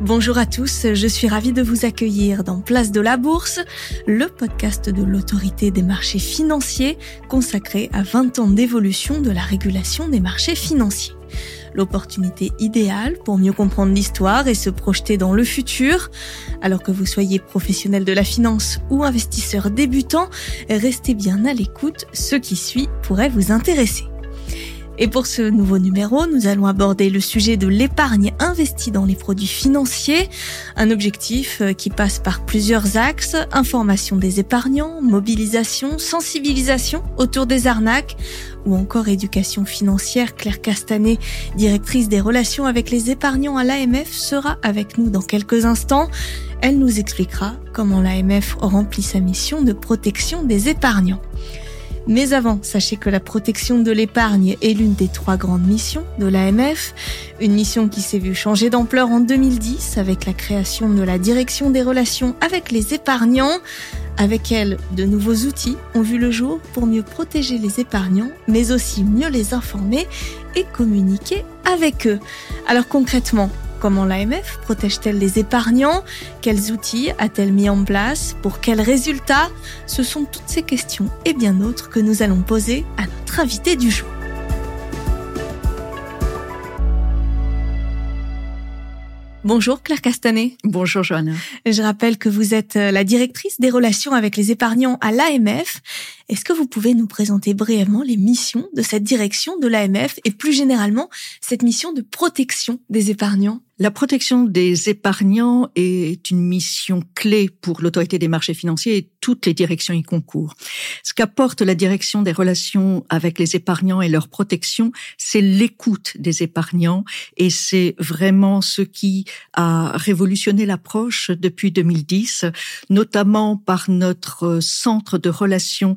Bonjour à tous, je suis ravie de vous accueillir dans Place de la Bourse, le podcast de l'autorité des marchés financiers consacré à 20 ans d'évolution de la régulation des marchés financiers. L'opportunité idéale pour mieux comprendre l'histoire et se projeter dans le futur. Alors que vous soyez professionnel de la finance ou investisseur débutant, restez bien à l'écoute, ce qui suit pourrait vous intéresser. Et pour ce nouveau numéro, nous allons aborder le sujet de l'épargne investie dans les produits financiers, un objectif euh, qui passe par plusieurs axes, information des épargnants, mobilisation, sensibilisation autour des arnaques ou encore éducation financière. Claire Castanet, directrice des relations avec les épargnants à l'AMF, sera avec nous dans quelques instants. Elle nous expliquera comment l'AMF remplit sa mission de protection des épargnants. Mais avant, sachez que la protection de l'épargne est l'une des trois grandes missions de l'AMF, une mission qui s'est vue changer d'ampleur en 2010 avec la création de la direction des relations avec les épargnants. Avec elle, de nouveaux outils ont vu le jour pour mieux protéger les épargnants, mais aussi mieux les informer et communiquer avec eux. Alors concrètement, Comment l'AMF protège-t-elle les épargnants? Quels outils a-t-elle mis en place? Pour quels résultats? Ce sont toutes ces questions et bien d'autres que nous allons poser à notre invité du jour. Bonjour Claire Castanet. Bonjour Joanna. Je rappelle que vous êtes euh, la directrice des relations avec les épargnants à l'AMF. Est-ce que vous pouvez nous présenter brièvement les missions de cette direction de l'AMF et plus généralement cette mission de protection des épargnants? La protection des épargnants est une mission clé pour l'autorité des marchés financiers et toutes les directions y concourent. Ce qu'apporte la direction des relations avec les épargnants et leur protection, c'est l'écoute des épargnants et c'est vraiment ce qui a révolutionné l'approche depuis 2010, notamment par notre centre de relations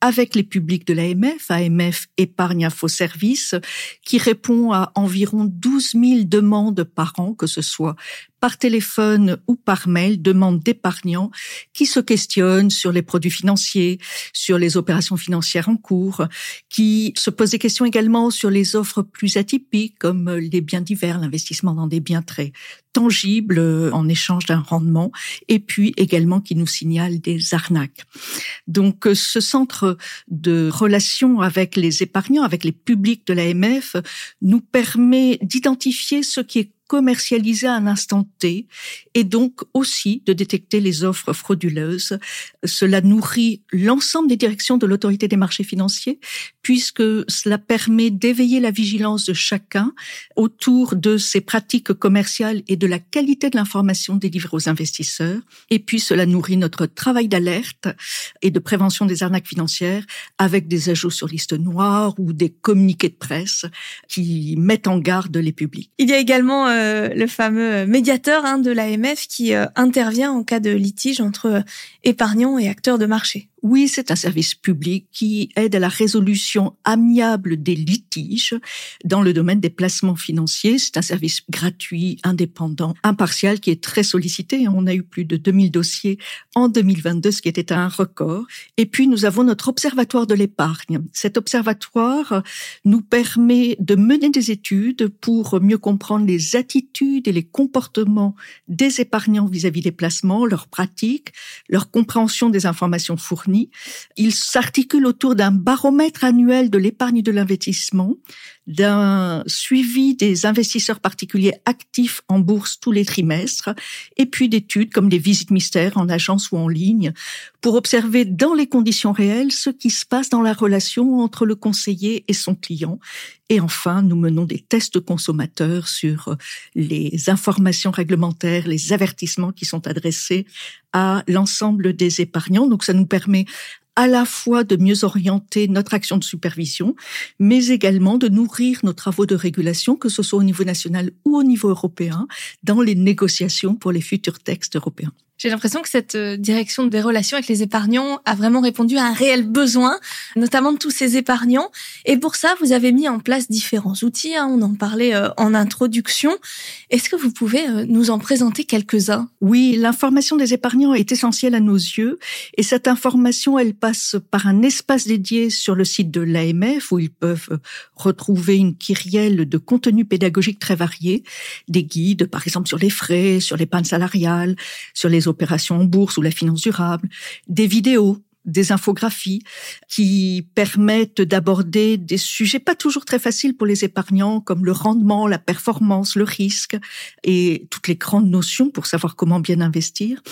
avec les publics de l'AMF, AMF Épargne Info Service, qui répond à environ 12 000 demandes par an, que ce soit par téléphone ou par mail, demandes d'épargnants qui se questionnent sur les produits financiers, sur les opérations financières en cours, qui se posent des questions également sur les offres plus atypiques comme les biens divers, l'investissement dans des biens très tangibles en échange d'un rendement, et puis également qui nous signalent des arnaques. Donc ce centre de relation avec les épargnants, avec les publics de l'AMF, nous permet d'identifier ce qui est commercialiser à un instant T et donc aussi de détecter les offres frauduleuses. Cela nourrit l'ensemble des directions de l'autorité des marchés financiers puisque cela permet d'éveiller la vigilance de chacun autour de ces pratiques commerciales et de la qualité de l'information délivrée aux investisseurs. Et puis cela nourrit notre travail d'alerte et de prévention des arnaques financières avec des ajouts sur liste noire ou des communiqués de presse qui mettent en garde les publics. Il y a également euh, le fameux médiateur hein, de l'AMF qui euh, intervient en cas de litige entre euh, épargnants et acteurs de marché. Oui, c'est un service public qui aide à la résolution amiable des litiges dans le domaine des placements financiers. C'est un service gratuit, indépendant, impartial qui est très sollicité. On a eu plus de 2000 dossiers en 2022, ce qui était un record. Et puis, nous avons notre observatoire de l'épargne. Cet observatoire nous permet de mener des études pour mieux comprendre les attitudes et les comportements des épargnants vis-à-vis des placements, leurs pratiques, leur compréhension des informations fournies il s'articule autour d'un baromètre annuel de l'épargne de l'investissement, d'un suivi des investisseurs particuliers actifs en bourse tous les trimestres, et puis d'études comme des visites mystères en agence ou en ligne, pour observer dans les conditions réelles ce qui se passe dans la relation entre le conseiller et son client. Et enfin, nous menons des tests consommateurs sur les informations réglementaires, les avertissements qui sont adressés à l'ensemble des épargnants. Donc ça nous permet à la fois de mieux orienter notre action de supervision, mais également de nourrir nos travaux de régulation, que ce soit au niveau national ou au niveau européen, dans les négociations pour les futurs textes européens. J'ai l'impression que cette euh, direction des relations avec les épargnants a vraiment répondu à un réel besoin, notamment de tous ces épargnants. Et pour ça, vous avez mis en place différents outils. Hein, on en parlait euh, en introduction. Est-ce que vous pouvez euh, nous en présenter quelques-uns? Oui, l'information des épargnants est essentielle à nos yeux. Et cette information, elle passe par un espace dédié sur le site de l'AMF où ils peuvent retrouver une kyrielle de contenus pédagogiques très variés, des guides, par exemple, sur les frais, sur l'épargne salariale, sur les opérations en bourse ou la finance durable, des vidéos des infographies qui permettent d'aborder des sujets pas toujours très faciles pour les épargnants comme le rendement, la performance, le risque et toutes les grandes notions pour savoir comment bien investir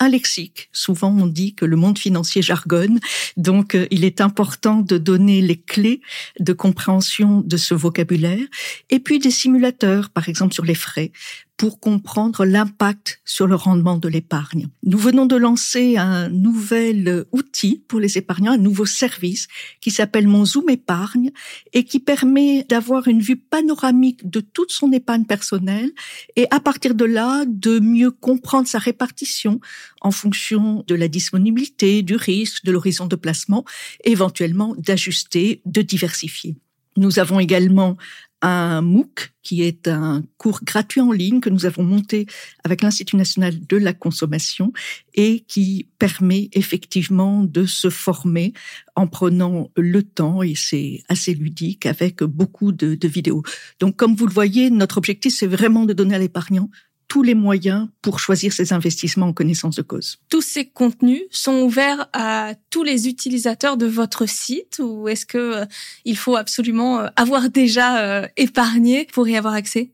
un lexique. Souvent, on dit que le monde financier jargonne, donc euh, il est important de donner les clés de compréhension de ce vocabulaire. Et puis des simulateurs, par exemple sur les frais, pour comprendre l'impact sur le rendement de l'épargne. Nous venons de lancer un nouvel outil pour les épargnants, un nouveau service qui s'appelle Mon Zoom Épargne et qui permet d'avoir une vue panoramique de toute son épargne personnelle et à partir de là de mieux comprendre sa répartition en fonction de la disponibilité, du risque, de l'horizon de placement, éventuellement d'ajuster, de diversifier. Nous avons également un MOOC qui est un cours gratuit en ligne que nous avons monté avec l'Institut national de la consommation et qui permet effectivement de se former en prenant le temps et c'est assez ludique avec beaucoup de, de vidéos. Donc comme vous le voyez, notre objectif c'est vraiment de donner à l'épargnant tous les moyens pour choisir ses investissements en connaissance de cause. Tous ces contenus sont ouverts à tous les utilisateurs de votre site ou est-ce que euh, il faut absolument euh, avoir déjà euh, épargné pour y avoir accès?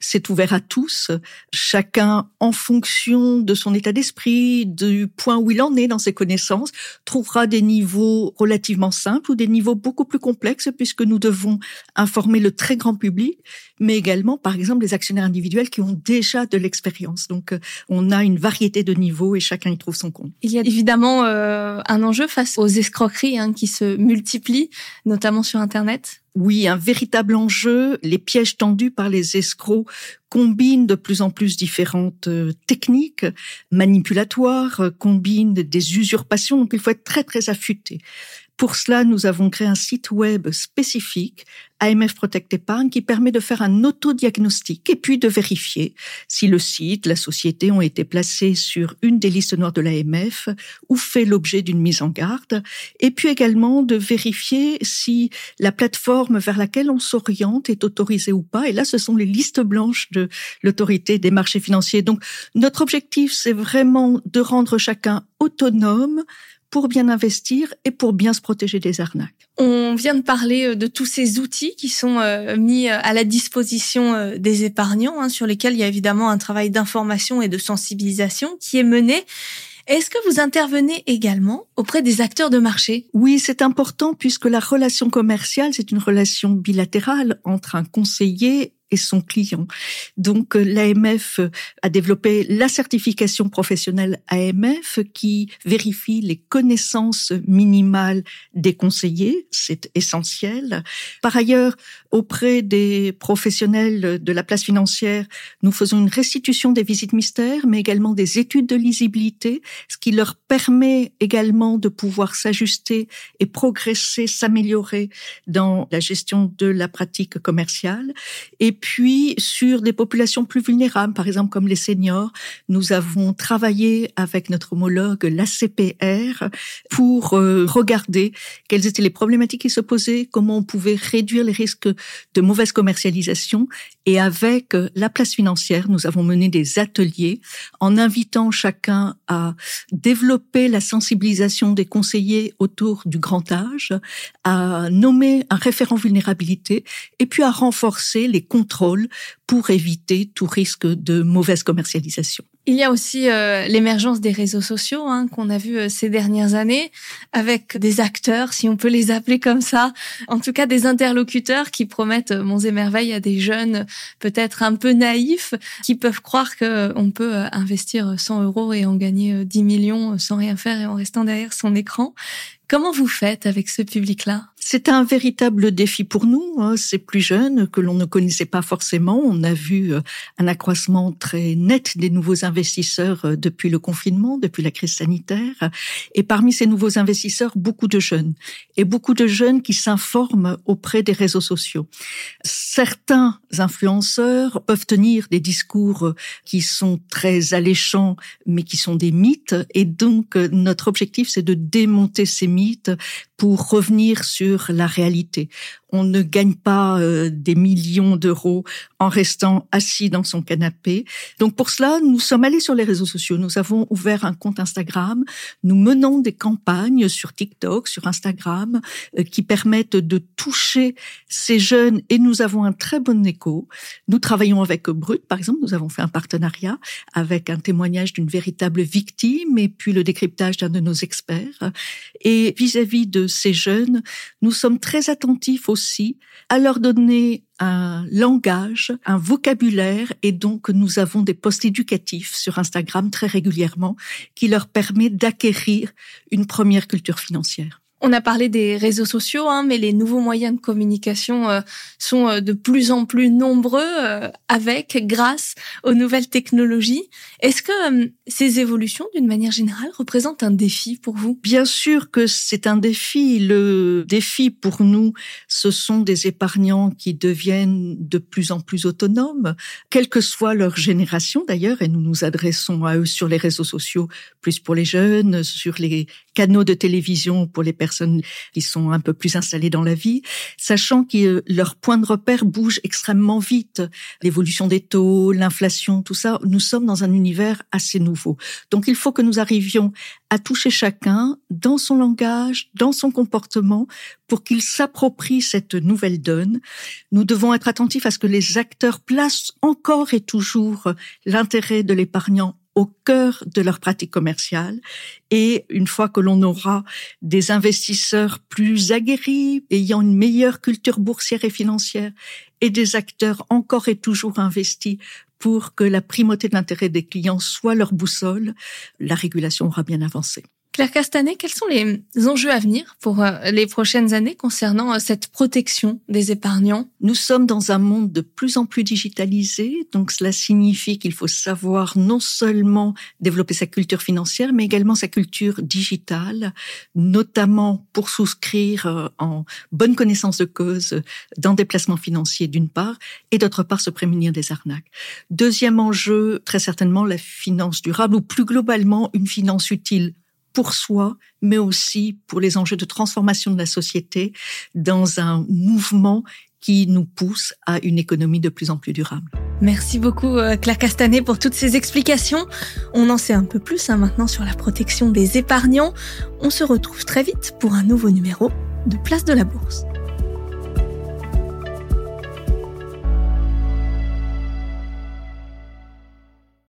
C'est ouvert à tous, chacun en fonction de son état d'esprit, du point où il en est dans ses connaissances, trouvera des niveaux relativement simples ou des niveaux beaucoup plus complexes puisque nous devons informer le très grand public, mais également par exemple les actionnaires individuels qui ont déjà de l'expérience. Donc euh, on a une variété de niveaux et chacun y trouve son compte. Il y a évidemment euh, un enjeu face aux escroqueries hein, qui se multiplient, notamment sur Internet. Oui, un véritable enjeu. Les pièges tendus par les escrocs combinent de plus en plus différentes euh, techniques manipulatoires, euh, combinent des usurpations, donc il faut être très très affûté. Pour cela, nous avons créé un site web spécifique, AMF Protect Épargne, qui permet de faire un autodiagnostic et puis de vérifier si le site, la société ont été placés sur une des listes noires de l'AMF ou fait l'objet d'une mise en garde. Et puis également de vérifier si la plateforme vers laquelle on s'oriente est autorisée ou pas. Et là, ce sont les listes blanches de l'autorité des marchés financiers. Donc, notre objectif, c'est vraiment de rendre chacun autonome, pour bien investir et pour bien se protéger des arnaques. On vient de parler euh, de tous ces outils qui sont euh, mis euh, à la disposition des épargnants, hein, sur lesquels il y a évidemment un travail d'information et de sensibilisation qui est mené. Est-ce que vous intervenez également auprès des acteurs de marché Oui, c'est important puisque la relation commerciale, c'est une relation bilatérale entre un conseiller et son client. Donc euh, l'AMF euh, a développé la certification professionnelle AMF qui vérifie les connaissances minimales des conseillers, c'est essentiel. Par ailleurs, auprès des professionnels de la place financière, nous faisons une restitution des visites mystères, mais également des études de lisibilité, ce qui leur permet également de pouvoir s'ajuster et progresser, s'améliorer dans la gestion de la pratique commerciale. Et puis, sur des populations plus vulnérables, par exemple comme les seniors, nous avons travaillé avec notre homologue, l'ACPR, pour euh, regarder quelles étaient les problématiques qui se posaient, comment on pouvait réduire les risques de mauvaise commercialisation. Et avec euh, la place financière, nous avons mené des ateliers en invitant chacun à développer la sensibilisation des conseillers autour du grand âge, à nommer un référent vulnérabilité et puis à renforcer les contrôles pour éviter tout risque de mauvaise commercialisation. Il y a aussi euh, l'émergence des réseaux sociaux hein, qu'on a vu euh, ces dernières années avec des acteurs, si on peut les appeler comme ça, en tout cas des interlocuteurs qui promettent euh, et merveilles à des jeunes peut-être un peu naïfs qui peuvent croire qu'on peut investir 100 euros et en gagner 10 millions sans rien faire et en restant derrière son écran. Comment vous faites avec ce public-là? C'est un véritable défi pour nous, hein, ces plus jeunes que l'on ne connaissait pas forcément. On a vu euh, un accroissement très net des nouveaux investisseurs euh, depuis le confinement, depuis la crise sanitaire. Et parmi ces nouveaux investisseurs, beaucoup de jeunes. Et beaucoup de jeunes qui s'informent auprès des réseaux sociaux. Certains influenceurs peuvent tenir des discours qui sont très alléchants, mais qui sont des mythes. Et donc, notre objectif, c'est de démonter ces mythes pour revenir sur la réalité on ne gagne pas euh, des millions d'euros en restant assis dans son canapé. Donc pour cela, nous sommes allés sur les réseaux sociaux. Nous avons ouvert un compte Instagram. Nous menons des campagnes sur TikTok, sur Instagram, euh, qui permettent de toucher ces jeunes et nous avons un très bon écho. Nous travaillons avec Brut, par exemple. Nous avons fait un partenariat avec un témoignage d'une véritable victime et puis le décryptage d'un de nos experts. Et vis-à-vis -vis de ces jeunes, nous sommes très attentifs aussi à leur donner un langage, un vocabulaire, et donc nous avons des posts éducatifs sur Instagram très régulièrement qui leur permet d'acquérir une première culture financière. On a parlé des réseaux sociaux, hein, mais les nouveaux moyens de communication euh, sont euh, de plus en plus nombreux euh, avec, grâce aux nouvelles technologies. Est-ce que ces évolutions, d'une manière générale, représentent un défi pour vous? Bien sûr que c'est un défi. Le défi pour nous, ce sont des épargnants qui deviennent de plus en plus autonomes, quelle que soit leur génération d'ailleurs, et nous nous adressons à eux sur les réseaux sociaux, plus pour les jeunes, sur les canaux de télévision pour les personnes qui sont un peu plus installées dans la vie, sachant que leur point de repère bouge extrêmement vite. L'évolution des taux, l'inflation, tout ça, nous sommes dans un univers assez nouveau. Donc il faut que nous arrivions à toucher chacun dans son langage, dans son comportement, pour qu'il s'approprie cette nouvelle donne. Nous devons être attentifs à ce que les acteurs placent encore et toujours l'intérêt de l'épargnant au cœur de leur pratique commerciale. Et une fois que l'on aura des investisseurs plus aguerris, ayant une meilleure culture boursière et financière, et des acteurs encore et toujours investis pour que la primauté de l'intérêt des clients soit leur boussole, la régulation aura bien avancé. Claire Castanet, quels sont les enjeux à venir pour euh, les prochaines années concernant euh, cette protection des épargnants? Nous sommes dans un monde de plus en plus digitalisé, donc cela signifie qu'il faut savoir non seulement développer sa culture financière, mais également sa culture digitale, notamment pour souscrire euh, en bonne connaissance de cause dans des placements financiers d'une part, et d'autre part se prémunir des arnaques. Deuxième enjeu, très certainement la finance durable, ou plus globalement une finance utile pour soi, mais aussi pour les enjeux de transformation de la société dans un mouvement qui nous pousse à une économie de plus en plus durable. Merci beaucoup euh, Claire Castanet pour toutes ces explications. On en sait un peu plus hein, maintenant sur la protection des épargnants. On se retrouve très vite pour un nouveau numéro de Place de la Bourse.